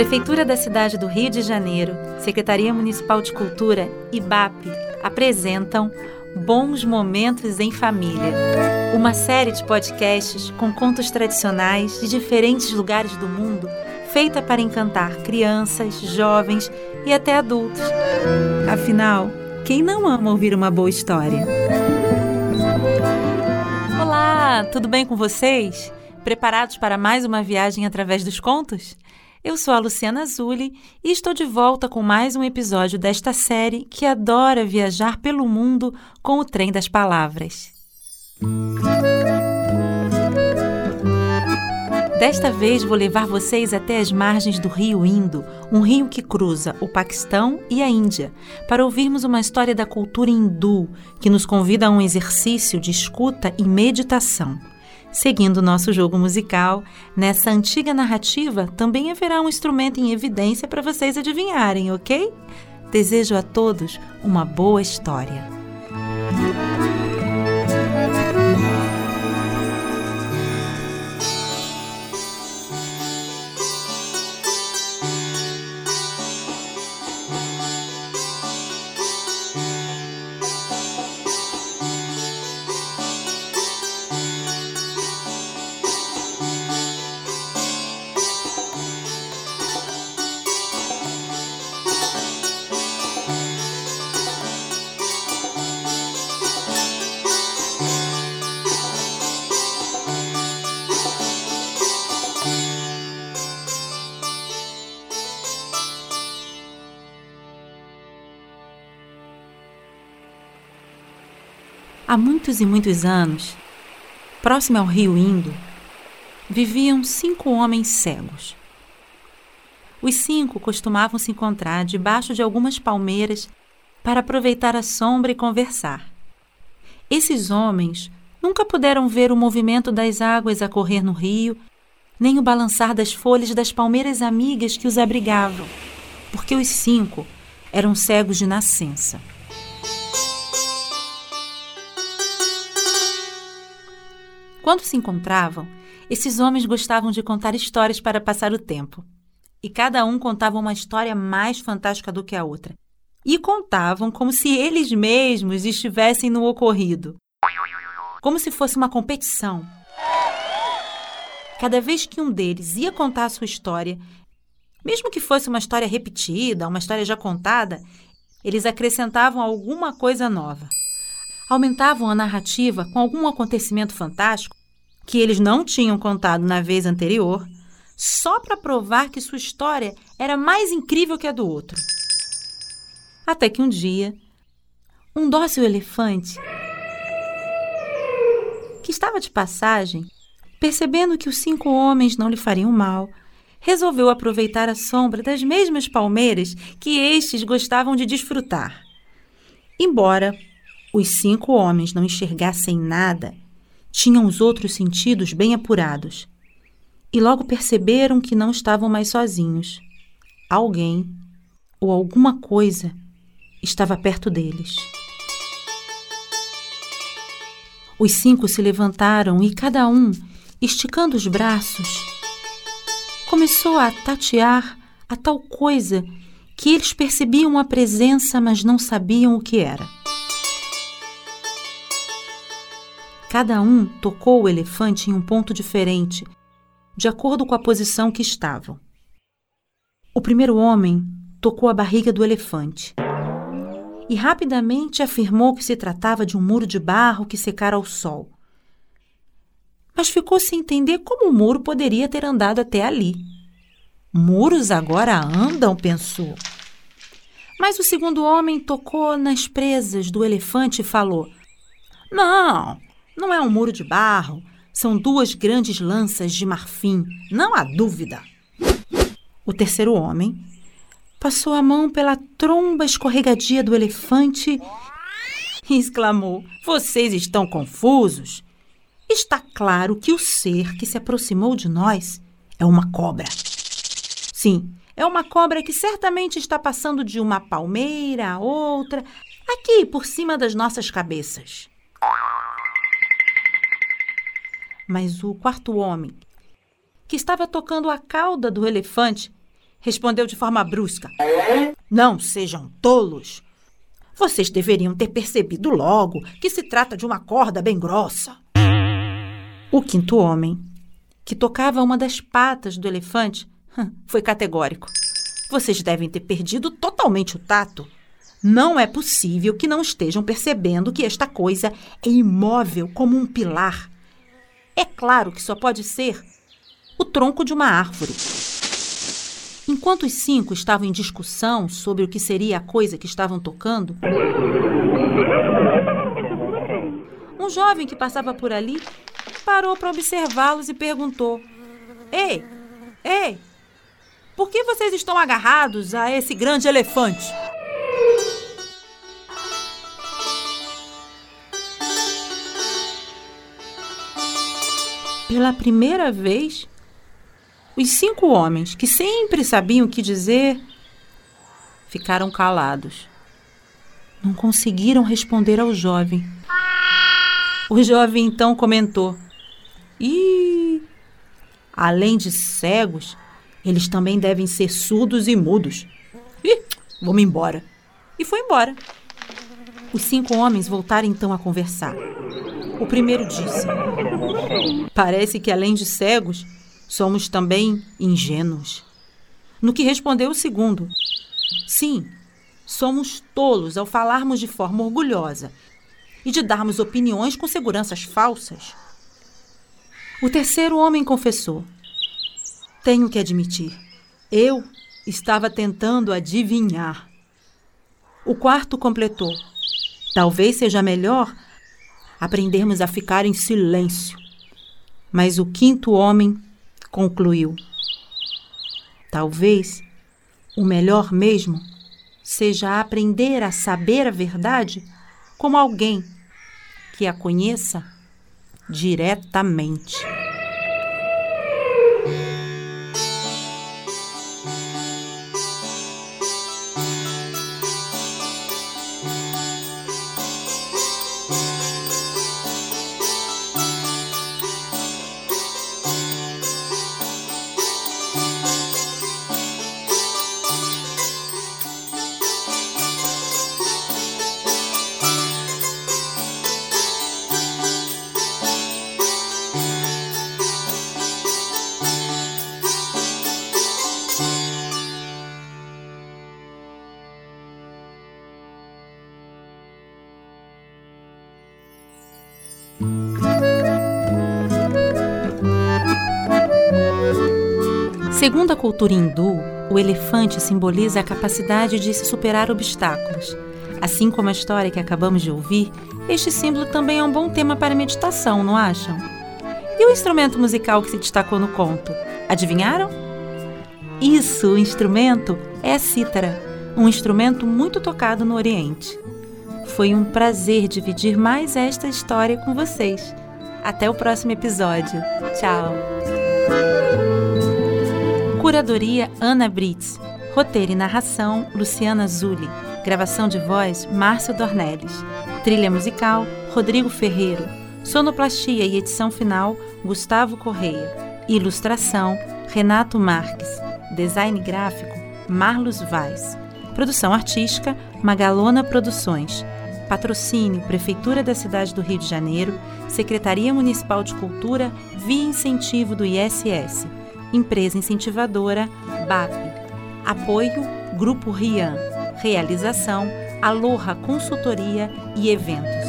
Prefeitura da cidade do Rio de Janeiro, Secretaria Municipal de Cultura e BAP apresentam Bons Momentos em Família. Uma série de podcasts com contos tradicionais de diferentes lugares do mundo, feita para encantar crianças, jovens e até adultos. Afinal, quem não ama ouvir uma boa história? Olá, tudo bem com vocês? Preparados para mais uma viagem através dos contos? Eu sou a Luciana Azuli e estou de volta com mais um episódio desta série que adora viajar pelo mundo com o trem das palavras. Desta vez vou levar vocês até as margens do rio Indo, um rio que cruza o Paquistão e a Índia, para ouvirmos uma história da cultura hindu que nos convida a um exercício de escuta e meditação. Seguindo nosso jogo musical, nessa antiga narrativa também haverá um instrumento em evidência para vocês adivinharem, ok? Desejo a todos uma boa história. Há muitos e muitos anos, próximo ao rio Indo, viviam cinco homens cegos. Os cinco costumavam se encontrar debaixo de algumas palmeiras para aproveitar a sombra e conversar. Esses homens nunca puderam ver o movimento das águas a correr no rio, nem o balançar das folhas das palmeiras amigas que os abrigavam, porque os cinco eram cegos de nascença. Quando se encontravam, esses homens gostavam de contar histórias para passar o tempo. E cada um contava uma história mais fantástica do que a outra. E contavam como se eles mesmos estivessem no ocorrido. Como se fosse uma competição. Cada vez que um deles ia contar a sua história, mesmo que fosse uma história repetida, uma história já contada, eles acrescentavam alguma coisa nova. Aumentavam a narrativa com algum acontecimento fantástico que eles não tinham contado na vez anterior, só para provar que sua história era mais incrível que a do outro. Até que um dia, um dócil elefante, que estava de passagem, percebendo que os cinco homens não lhe fariam mal, resolveu aproveitar a sombra das mesmas palmeiras que estes gostavam de desfrutar. Embora os cinco homens não enxergassem nada, tinham os outros sentidos bem apurados. E logo perceberam que não estavam mais sozinhos. Alguém ou alguma coisa estava perto deles. Os cinco se levantaram e cada um, esticando os braços, começou a tatear a tal coisa que eles percebiam a presença, mas não sabiam o que era. Cada um tocou o elefante em um ponto diferente, de acordo com a posição que estavam. O primeiro homem tocou a barriga do elefante e rapidamente afirmou que se tratava de um muro de barro que secara ao sol. Mas ficou sem entender como o muro poderia ter andado até ali. Muros agora andam, pensou. Mas o segundo homem tocou nas presas do elefante e falou: Não, não é um muro de barro, são duas grandes lanças de marfim, não há dúvida. O terceiro homem passou a mão pela tromba escorregadia do elefante e exclamou: Vocês estão confusos? Está claro que o ser que se aproximou de nós é uma cobra. Sim, é uma cobra que certamente está passando de uma palmeira a outra, aqui por cima das nossas cabeças. Mas o quarto homem, que estava tocando a cauda do elefante, respondeu de forma brusca. Não sejam tolos. Vocês deveriam ter percebido logo que se trata de uma corda bem grossa. O quinto homem, que tocava uma das patas do elefante, foi categórico. Vocês devem ter perdido totalmente o tato. Não é possível que não estejam percebendo que esta coisa é imóvel como um pilar. É claro que só pode ser o tronco de uma árvore. Enquanto os cinco estavam em discussão sobre o que seria a coisa que estavam tocando, um jovem que passava por ali parou para observá-los e perguntou: Ei, ei, por que vocês estão agarrados a esse grande elefante? Pela primeira vez, os cinco homens, que sempre sabiam o que dizer, ficaram calados. Não conseguiram responder ao jovem. O jovem então comentou: E além de cegos, eles também devem ser surdos e mudos. Ih, vou-me embora. E foi embora. Os cinco homens voltaram então a conversar. O primeiro disse: Parece que além de cegos, somos também ingênuos. No que respondeu o segundo: Sim, somos tolos ao falarmos de forma orgulhosa e de darmos opiniões com seguranças falsas. O terceiro homem confessou: Tenho que admitir, eu estava tentando adivinhar. O quarto completou: Talvez seja melhor aprendermos a ficar em silêncio. Mas o quinto homem concluiu. Talvez o melhor mesmo seja aprender a saber a verdade como alguém que a conheça diretamente. Segundo a cultura hindu, o elefante simboliza a capacidade de se superar obstáculos. Assim como a história que acabamos de ouvir, este símbolo também é um bom tema para meditação, não acham? E o instrumento musical que se destacou no conto? Adivinharam? Isso, o instrumento é a cítara, um instrumento muito tocado no Oriente. Foi um prazer dividir mais esta história com vocês. Até o próximo episódio. Tchau! Curadoria Ana Brits. Roteiro e narração Luciana Zulli. Gravação de voz Márcio Dornelles. Trilha musical Rodrigo Ferreiro. Sonoplastia e edição final Gustavo Correia. Ilustração Renato Marques. Design gráfico Marlos Vaz. Produção artística Magalona Produções. Patrocínio Prefeitura da Cidade do Rio de Janeiro, Secretaria Municipal de Cultura, via incentivo do ISS. Empresa incentivadora BAP. Apoio Grupo Rian. Realização Aloha Consultoria e Eventos.